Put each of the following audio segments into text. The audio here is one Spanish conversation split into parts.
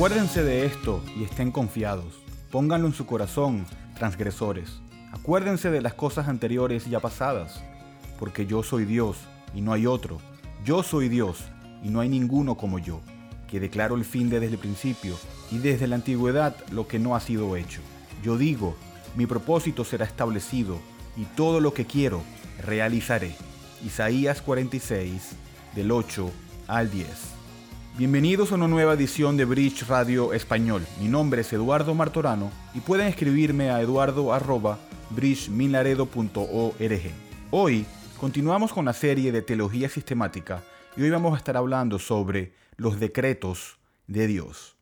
Acuérdense de esto y estén confiados. Pónganlo en su corazón, transgresores. Acuérdense de las cosas anteriores ya pasadas, porque yo soy Dios y no hay otro. Yo soy Dios y no hay ninguno como yo, que declaro el fin desde el principio y desde la antigüedad lo que no ha sido hecho. Yo digo, mi propósito será establecido y todo lo que quiero realizaré. Isaías 46, del 8 al 10. Bienvenidos a una nueva edición de Bridge Radio Español. Mi nombre es Eduardo Martorano y pueden escribirme a eduardo.bridgeminlaredo.org. Hoy continuamos con la serie de Teología Sistemática y hoy vamos a estar hablando sobre los decretos de Dios.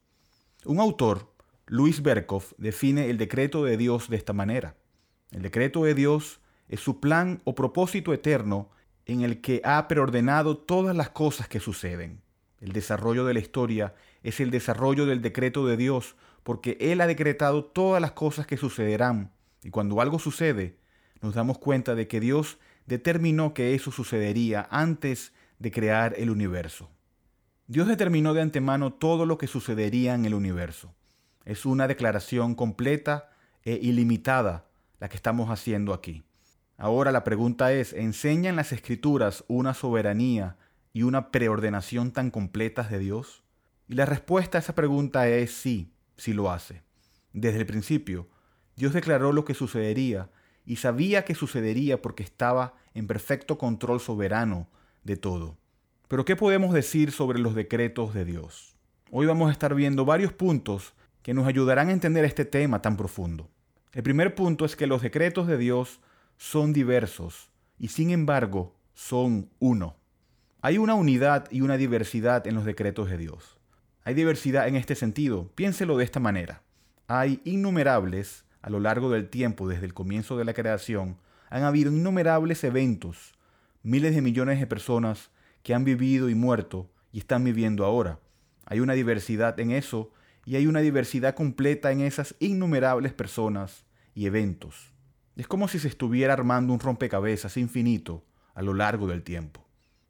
Un autor, Luis Berkhoff, define el decreto de Dios de esta manera. El decreto de Dios es su plan o propósito eterno en el que ha preordenado todas las cosas que suceden. El desarrollo de la historia es el desarrollo del decreto de Dios, porque Él ha decretado todas las cosas que sucederán. Y cuando algo sucede, nos damos cuenta de que Dios determinó que eso sucedería antes de crear el universo. Dios determinó de antemano todo lo que sucedería en el universo. Es una declaración completa e ilimitada la que estamos haciendo aquí. Ahora la pregunta es, ¿enseñan las escrituras una soberanía y una preordenación tan completas de Dios? Y la respuesta a esa pregunta es sí, sí lo hace. Desde el principio, Dios declaró lo que sucedería y sabía que sucedería porque estaba en perfecto control soberano de todo. Pero ¿qué podemos decir sobre los decretos de Dios? Hoy vamos a estar viendo varios puntos que nos ayudarán a entender este tema tan profundo. El primer punto es que los decretos de Dios son diversos y sin embargo son uno. Hay una unidad y una diversidad en los decretos de Dios. Hay diversidad en este sentido. Piénselo de esta manera. Hay innumerables, a lo largo del tiempo, desde el comienzo de la creación, han habido innumerables eventos, miles de millones de personas que han vivido y muerto y están viviendo ahora. Hay una diversidad en eso y hay una diversidad completa en esas innumerables personas y eventos. Es como si se estuviera armando un rompecabezas infinito a lo largo del tiempo.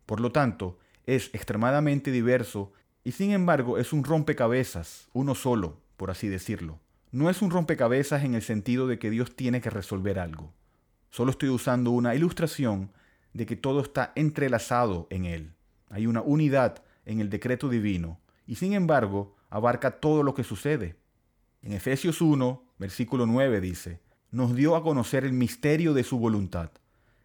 Por lo tanto, es extremadamente diverso y sin embargo es un rompecabezas, uno solo, por así decirlo. No es un rompecabezas en el sentido de que Dios tiene que resolver algo. Solo estoy usando una ilustración de que todo está entrelazado en Él. Hay una unidad en el decreto divino y sin embargo abarca todo lo que sucede. En Efesios 1, versículo 9 dice, nos dio a conocer el misterio de su voluntad,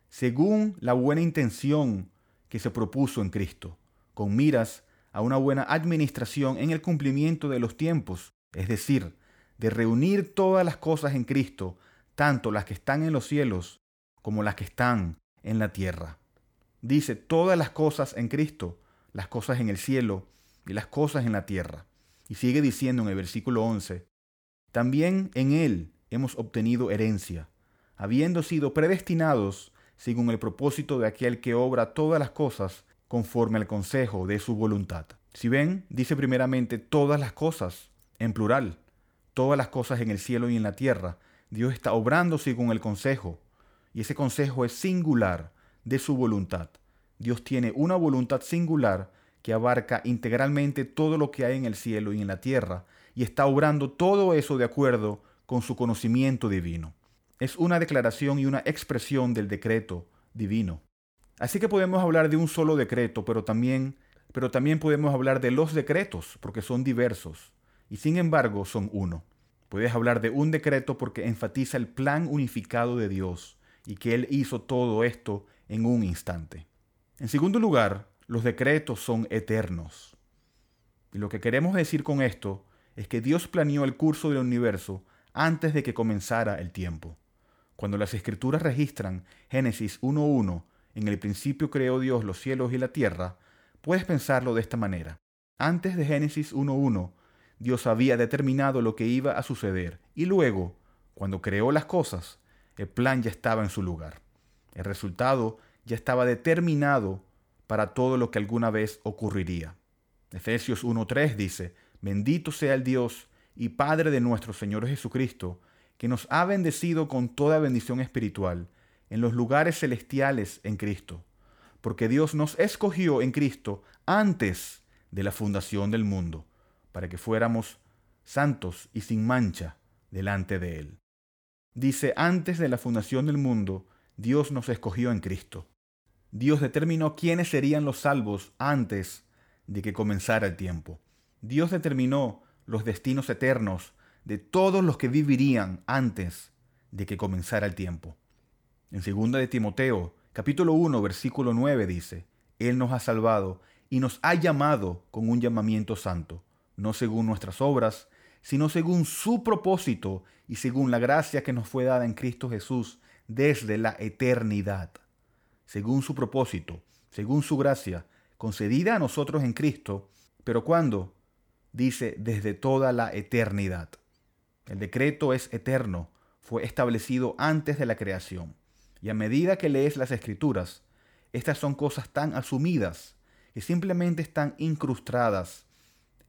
según la buena intención que se propuso en Cristo, con miras a una buena administración en el cumplimiento de los tiempos, es decir, de reunir todas las cosas en Cristo, tanto las que están en los cielos como las que están en la tierra. Dice todas las cosas en Cristo, las cosas en el cielo y las cosas en la tierra. Y sigue diciendo en el versículo 11, también en Él hemos obtenido herencia, habiendo sido predestinados según el propósito de aquel que obra todas las cosas conforme al consejo de su voluntad. Si ven, dice primeramente todas las cosas, en plural, todas las cosas en el cielo y en la tierra. Dios está obrando según el consejo, y ese consejo es singular de su voluntad. Dios tiene una voluntad singular que abarca integralmente todo lo que hay en el cielo y en la tierra, y está obrando todo eso de acuerdo con su conocimiento divino es una declaración y una expresión del decreto divino. Así que podemos hablar de un solo decreto, pero también, pero también podemos hablar de los decretos, porque son diversos, y sin embargo son uno. Puedes hablar de un decreto porque enfatiza el plan unificado de Dios y que Él hizo todo esto en un instante. En segundo lugar, los decretos son eternos. Y lo que queremos decir con esto es que Dios planeó el curso del universo antes de que comenzara el tiempo. Cuando las escrituras registran Génesis 1.1, en el principio creó Dios los cielos y la tierra, puedes pensarlo de esta manera. Antes de Génesis 1.1, Dios había determinado lo que iba a suceder y luego, cuando creó las cosas, el plan ya estaba en su lugar. El resultado ya estaba determinado para todo lo que alguna vez ocurriría. Efesios 1.3 dice, bendito sea el Dios y Padre de nuestro Señor Jesucristo, que nos ha bendecido con toda bendición espiritual en los lugares celestiales en Cristo, porque Dios nos escogió en Cristo antes de la fundación del mundo, para que fuéramos santos y sin mancha delante de Él. Dice, antes de la fundación del mundo, Dios nos escogió en Cristo. Dios determinó quiénes serían los salvos antes de que comenzara el tiempo. Dios determinó los destinos eternos de todos los que vivirían antes de que comenzara el tiempo. En 2 de Timoteo, capítulo 1, versículo 9 dice, Él nos ha salvado y nos ha llamado con un llamamiento santo, no según nuestras obras, sino según su propósito y según la gracia que nos fue dada en Cristo Jesús desde la eternidad. Según su propósito, según su gracia, concedida a nosotros en Cristo, pero cuando dice desde toda la eternidad. El decreto es eterno, fue establecido antes de la creación. Y a medida que lees las escrituras, estas son cosas tan asumidas que simplemente están incrustadas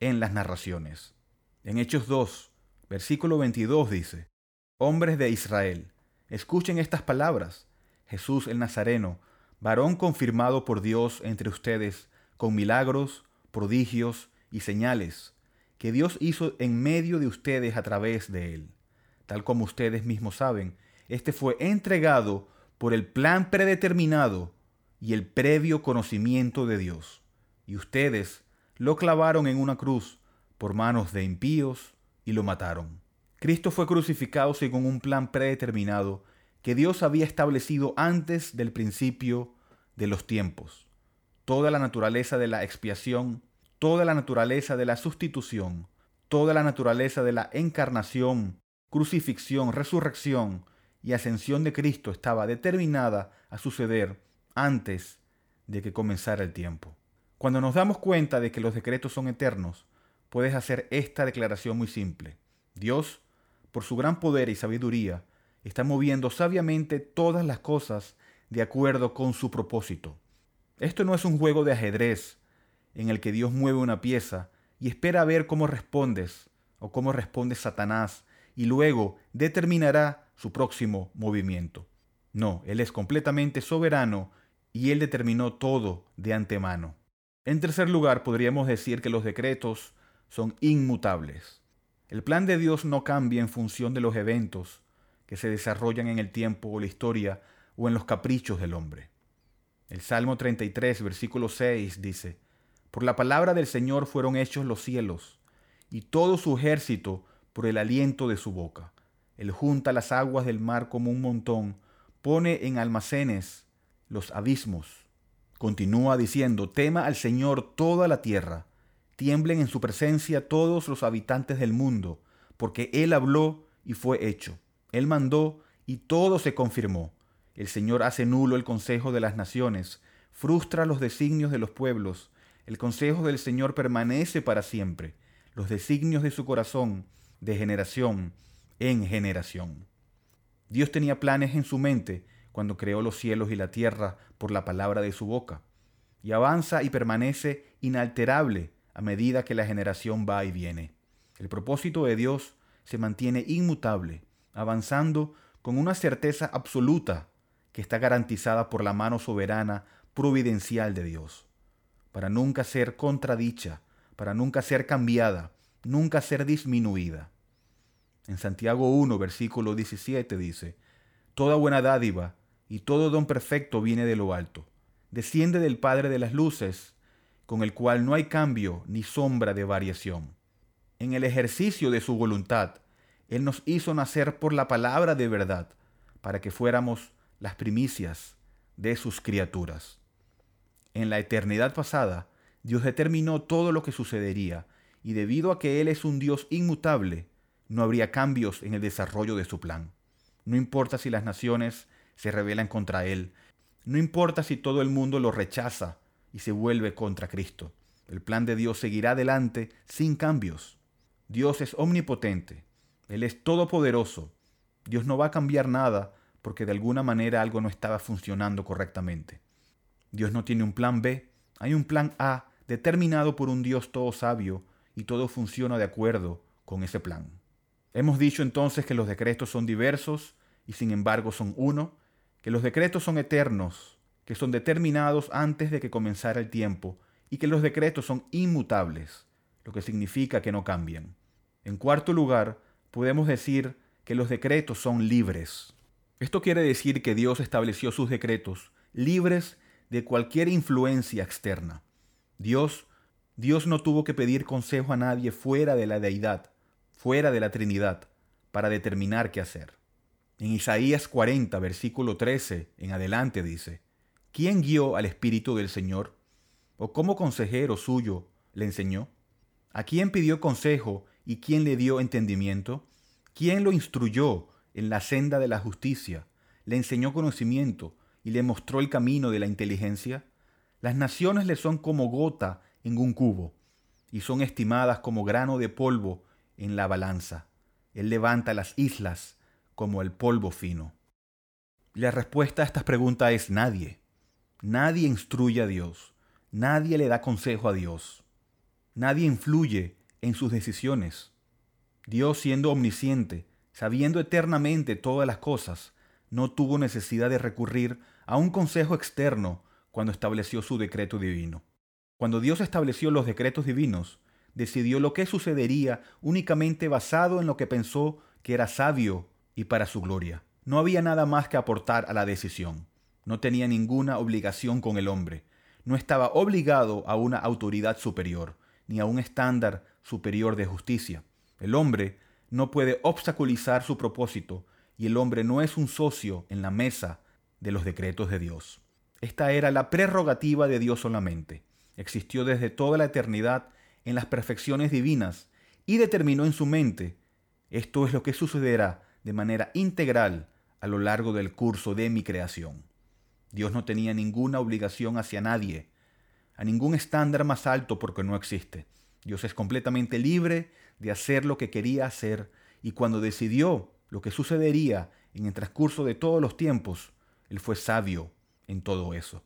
en las narraciones. En Hechos 2, versículo 22 dice, Hombres de Israel, escuchen estas palabras. Jesús el Nazareno, varón confirmado por Dios entre ustedes, con milagros, prodigios y señales, que Dios hizo en medio de ustedes a través de él. Tal como ustedes mismos saben, este fue entregado por el plan predeterminado y el previo conocimiento de Dios. Y ustedes lo clavaron en una cruz por manos de impíos y lo mataron. Cristo fue crucificado según un plan predeterminado que Dios había establecido antes del principio de los tiempos. Toda la naturaleza de la expiación toda la naturaleza de la sustitución, toda la naturaleza de la encarnación, crucifixión, resurrección y ascensión de Cristo estaba determinada a suceder antes de que comenzara el tiempo. Cuando nos damos cuenta de que los decretos son eternos, puedes hacer esta declaración muy simple. Dios, por su gran poder y sabiduría, está moviendo sabiamente todas las cosas de acuerdo con su propósito. Esto no es un juego de ajedrez en el que Dios mueve una pieza y espera a ver cómo respondes o cómo responde Satanás y luego determinará su próximo movimiento. No, Él es completamente soberano y Él determinó todo de antemano. En tercer lugar, podríamos decir que los decretos son inmutables. El plan de Dios no cambia en función de los eventos que se desarrollan en el tiempo o la historia o en los caprichos del hombre. El Salmo 33, versículo 6 dice, por la palabra del Señor fueron hechos los cielos, y todo su ejército por el aliento de su boca. Él junta las aguas del mar como un montón, pone en almacenes los abismos. Continúa diciendo, tema al Señor toda la tierra, tiemblen en su presencia todos los habitantes del mundo, porque Él habló y fue hecho. Él mandó y todo se confirmó. El Señor hace nulo el consejo de las naciones, frustra los designios de los pueblos, el consejo del Señor permanece para siempre, los designios de su corazón de generación en generación. Dios tenía planes en su mente cuando creó los cielos y la tierra por la palabra de su boca, y avanza y permanece inalterable a medida que la generación va y viene. El propósito de Dios se mantiene inmutable, avanzando con una certeza absoluta que está garantizada por la mano soberana providencial de Dios para nunca ser contradicha, para nunca ser cambiada, nunca ser disminuida. En Santiago 1, versículo 17 dice, Toda buena dádiva y todo don perfecto viene de lo alto, desciende del Padre de las Luces, con el cual no hay cambio ni sombra de variación. En el ejercicio de su voluntad, Él nos hizo nacer por la palabra de verdad, para que fuéramos las primicias de sus criaturas. En la eternidad pasada, Dios determinó todo lo que sucedería, y debido a que Él es un Dios inmutable, no habría cambios en el desarrollo de su plan. No importa si las naciones se rebelan contra Él, no importa si todo el mundo lo rechaza y se vuelve contra Cristo. El plan de Dios seguirá adelante sin cambios. Dios es omnipotente, Él es todopoderoso. Dios no va a cambiar nada porque de alguna manera algo no estaba funcionando correctamente. Dios no tiene un plan B, hay un plan A determinado por un Dios todo sabio y todo funciona de acuerdo con ese plan. Hemos dicho entonces que los decretos son diversos y sin embargo son uno, que los decretos son eternos, que son determinados antes de que comenzara el tiempo y que los decretos son inmutables. lo que significa que no cambian. En cuarto lugar, podemos decir que los decretos son libres. Esto quiere decir que Dios estableció sus decretos libres de cualquier influencia externa. Dios, Dios no tuvo que pedir consejo a nadie fuera de la deidad, fuera de la Trinidad, para determinar qué hacer. En Isaías 40, versículo 13 en adelante dice, ¿quién guió al Espíritu del Señor? ¿O cómo consejero suyo le enseñó? ¿A quién pidió consejo y quién le dio entendimiento? ¿Quién lo instruyó en la senda de la justicia? ¿Le enseñó conocimiento y le mostró el camino de la inteligencia? Las naciones le son como gota en un cubo y son estimadas como grano de polvo en la balanza. Él levanta las islas como el polvo fino. La respuesta a estas preguntas es nadie. Nadie instruye a Dios. Nadie le da consejo a Dios. Nadie influye en sus decisiones. Dios siendo omnisciente, sabiendo eternamente todas las cosas, no tuvo necesidad de recurrir a un consejo externo cuando estableció su decreto divino. Cuando Dios estableció los decretos divinos, decidió lo que sucedería únicamente basado en lo que pensó que era sabio y para su gloria. No había nada más que aportar a la decisión. No tenía ninguna obligación con el hombre. No estaba obligado a una autoridad superior, ni a un estándar superior de justicia. El hombre no puede obstaculizar su propósito y el hombre no es un socio en la mesa de los decretos de Dios. Esta era la prerrogativa de Dios solamente. Existió desde toda la eternidad en las perfecciones divinas y determinó en su mente, esto es lo que sucederá de manera integral a lo largo del curso de mi creación. Dios no tenía ninguna obligación hacia nadie, a ningún estándar más alto porque no existe. Dios es completamente libre de hacer lo que quería hacer y cuando decidió lo que sucedería en el transcurso de todos los tiempos, Él fue sabio en todo eso.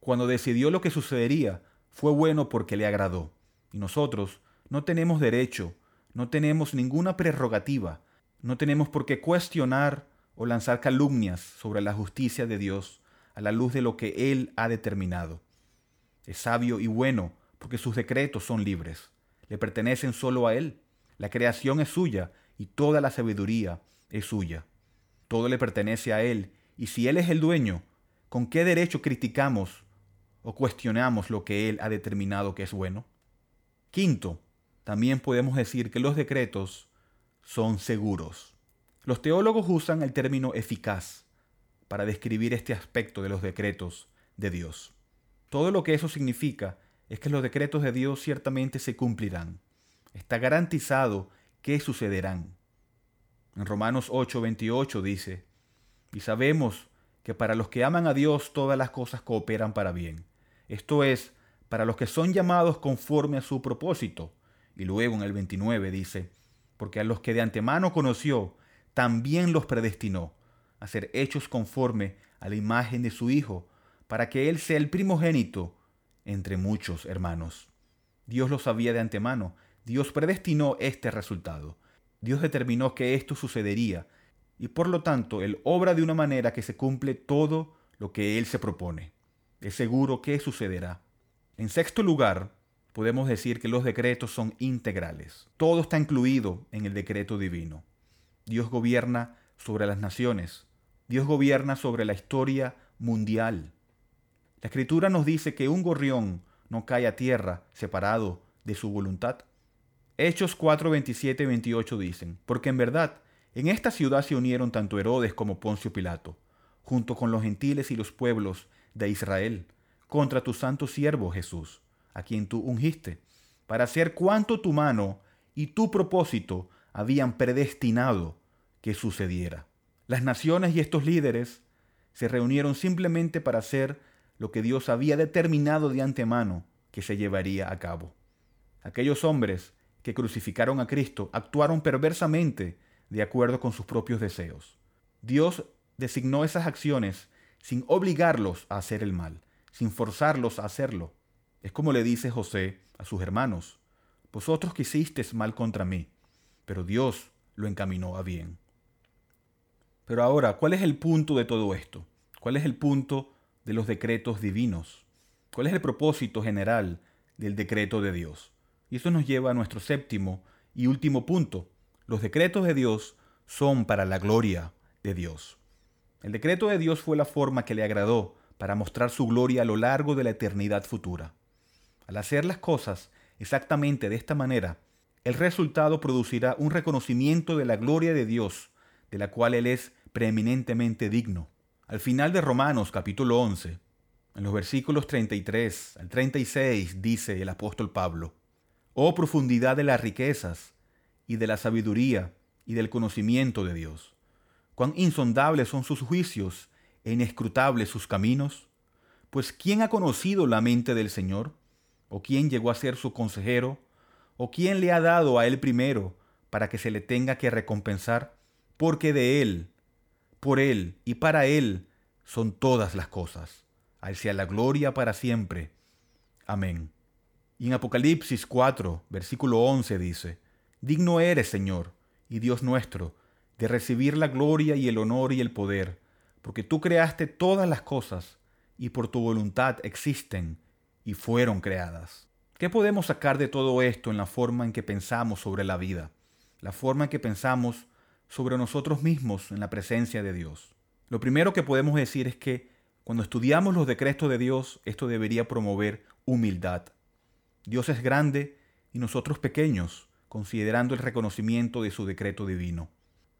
Cuando decidió lo que sucedería, fue bueno porque le agradó. Y nosotros no tenemos derecho, no tenemos ninguna prerrogativa, no tenemos por qué cuestionar o lanzar calumnias sobre la justicia de Dios a la luz de lo que Él ha determinado. Es sabio y bueno porque sus decretos son libres, le pertenecen solo a Él. La creación es suya y toda la sabiduría es suya. Todo le pertenece a Él y si Él es el dueño, ¿con qué derecho criticamos o cuestionamos lo que Él ha determinado que es bueno? Quinto, también podemos decir que los decretos son seguros. Los teólogos usan el término eficaz para describir este aspecto de los decretos de Dios. Todo lo que eso significa es que los decretos de Dios ciertamente se cumplirán. Está garantizado que sucederán. En Romanos 8:28 dice, y sabemos que para los que aman a Dios todas las cosas cooperan para bien. Esto es, para los que son llamados conforme a su propósito. Y luego en el 29 dice, porque a los que de antemano conoció, también los predestinó a ser hechos conforme a la imagen de su Hijo, para que Él sea el primogénito entre muchos hermanos. Dios lo sabía de antemano, Dios predestinó este resultado. Dios determinó que esto sucedería, y por lo tanto Él obra de una manera que se cumple todo lo que Él se propone. Es seguro que sucederá. En sexto lugar, podemos decir que los decretos son integrales. Todo está incluido en el decreto divino. Dios gobierna sobre las naciones. Dios gobierna sobre la historia mundial. La escritura nos dice que un gorrión no cae a tierra separado de su voluntad. Hechos 4, 27 y 28 dicen, porque en verdad en esta ciudad se unieron tanto Herodes como Poncio Pilato, junto con los gentiles y los pueblos de Israel, contra tu santo siervo Jesús, a quien tú ungiste, para hacer cuanto tu mano y tu propósito habían predestinado que sucediera. Las naciones y estos líderes se reunieron simplemente para hacer lo que Dios había determinado de antemano que se llevaría a cabo. Aquellos hombres que crucificaron a Cristo actuaron perversamente de acuerdo con sus propios deseos. Dios designó esas acciones sin obligarlos a hacer el mal, sin forzarlos a hacerlo. Es como le dice José a sus hermanos, vosotros quisisteis mal contra mí, pero Dios lo encaminó a bien. Pero ahora, ¿cuál es el punto de todo esto? ¿Cuál es el punto de los decretos divinos? ¿Cuál es el propósito general del decreto de Dios? Y esto nos lleva a nuestro séptimo y último punto. Los decretos de Dios son para la gloria de Dios. El decreto de Dios fue la forma que le agradó para mostrar su gloria a lo largo de la eternidad futura. Al hacer las cosas exactamente de esta manera, el resultado producirá un reconocimiento de la gloria de Dios, de la cual Él es preeminentemente digno. Al final de Romanos capítulo 11, en los versículos 33 al 36 dice el apóstol Pablo, Oh profundidad de las riquezas y de la sabiduría y del conocimiento de Dios cuán insondables son sus juicios e inescrutables sus caminos. Pues ¿quién ha conocido la mente del Señor? ¿O quién llegó a ser su consejero? ¿O quién le ha dado a él primero para que se le tenga que recompensar? Porque de él, por él y para él son todas las cosas. Sea la gloria para siempre. Amén. Y en Apocalipsis 4, versículo 11 dice, Digno eres, Señor, y Dios nuestro, de recibir la gloria y el honor y el poder, porque tú creaste todas las cosas y por tu voluntad existen y fueron creadas. ¿Qué podemos sacar de todo esto en la forma en que pensamos sobre la vida? La forma en que pensamos sobre nosotros mismos en la presencia de Dios. Lo primero que podemos decir es que cuando estudiamos los decretos de Dios, esto debería promover humildad. Dios es grande y nosotros pequeños, considerando el reconocimiento de su decreto divino.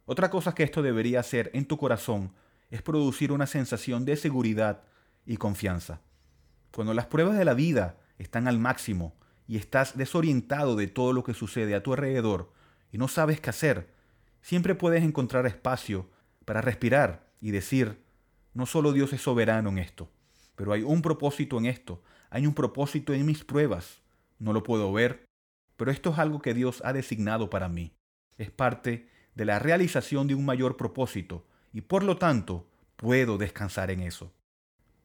Otra cosa que esto debería hacer en tu corazón es producir una sensación de seguridad y confianza. Cuando las pruebas de la vida están al máximo y estás desorientado de todo lo que sucede a tu alrededor y no sabes qué hacer, siempre puedes encontrar espacio para respirar y decir, no solo Dios es soberano en esto, pero hay un propósito en esto, hay un propósito en mis pruebas. No lo puedo ver, pero esto es algo que Dios ha designado para mí. Es parte de la realización de un mayor propósito y por lo tanto puedo descansar en eso.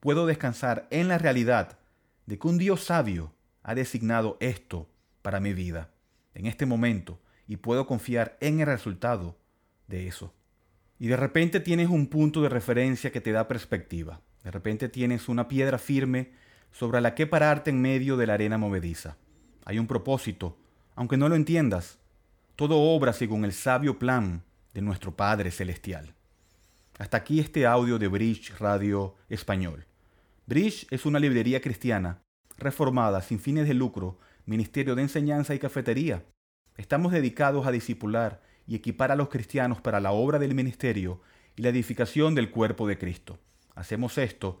Puedo descansar en la realidad de que un Dios sabio ha designado esto para mi vida en este momento y puedo confiar en el resultado de eso. Y de repente tienes un punto de referencia que te da perspectiva. De repente tienes una piedra firme sobre la que pararte en medio de la arena movediza. Hay un propósito, aunque no lo entiendas, todo obra según el sabio plan de nuestro Padre Celestial. Hasta aquí este audio de Bridge Radio Español. Bridge es una librería cristiana, reformada, sin fines de lucro, ministerio de enseñanza y cafetería. Estamos dedicados a discipular y equipar a los cristianos para la obra del ministerio y la edificación del cuerpo de Cristo. Hacemos esto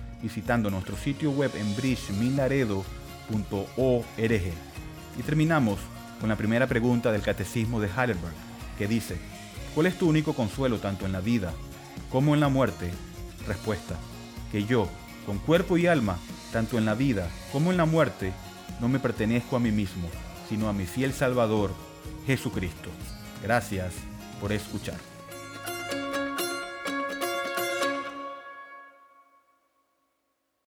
visitando nuestro sitio web en bridgeminaredo.org. Y terminamos con la primera pregunta del Catecismo de Heidelberg, que dice, ¿Cuál es tu único consuelo tanto en la vida como en la muerte? Respuesta, que yo, con cuerpo y alma, tanto en la vida como en la muerte, no me pertenezco a mí mismo, sino a mi fiel Salvador, Jesucristo. Gracias por escuchar.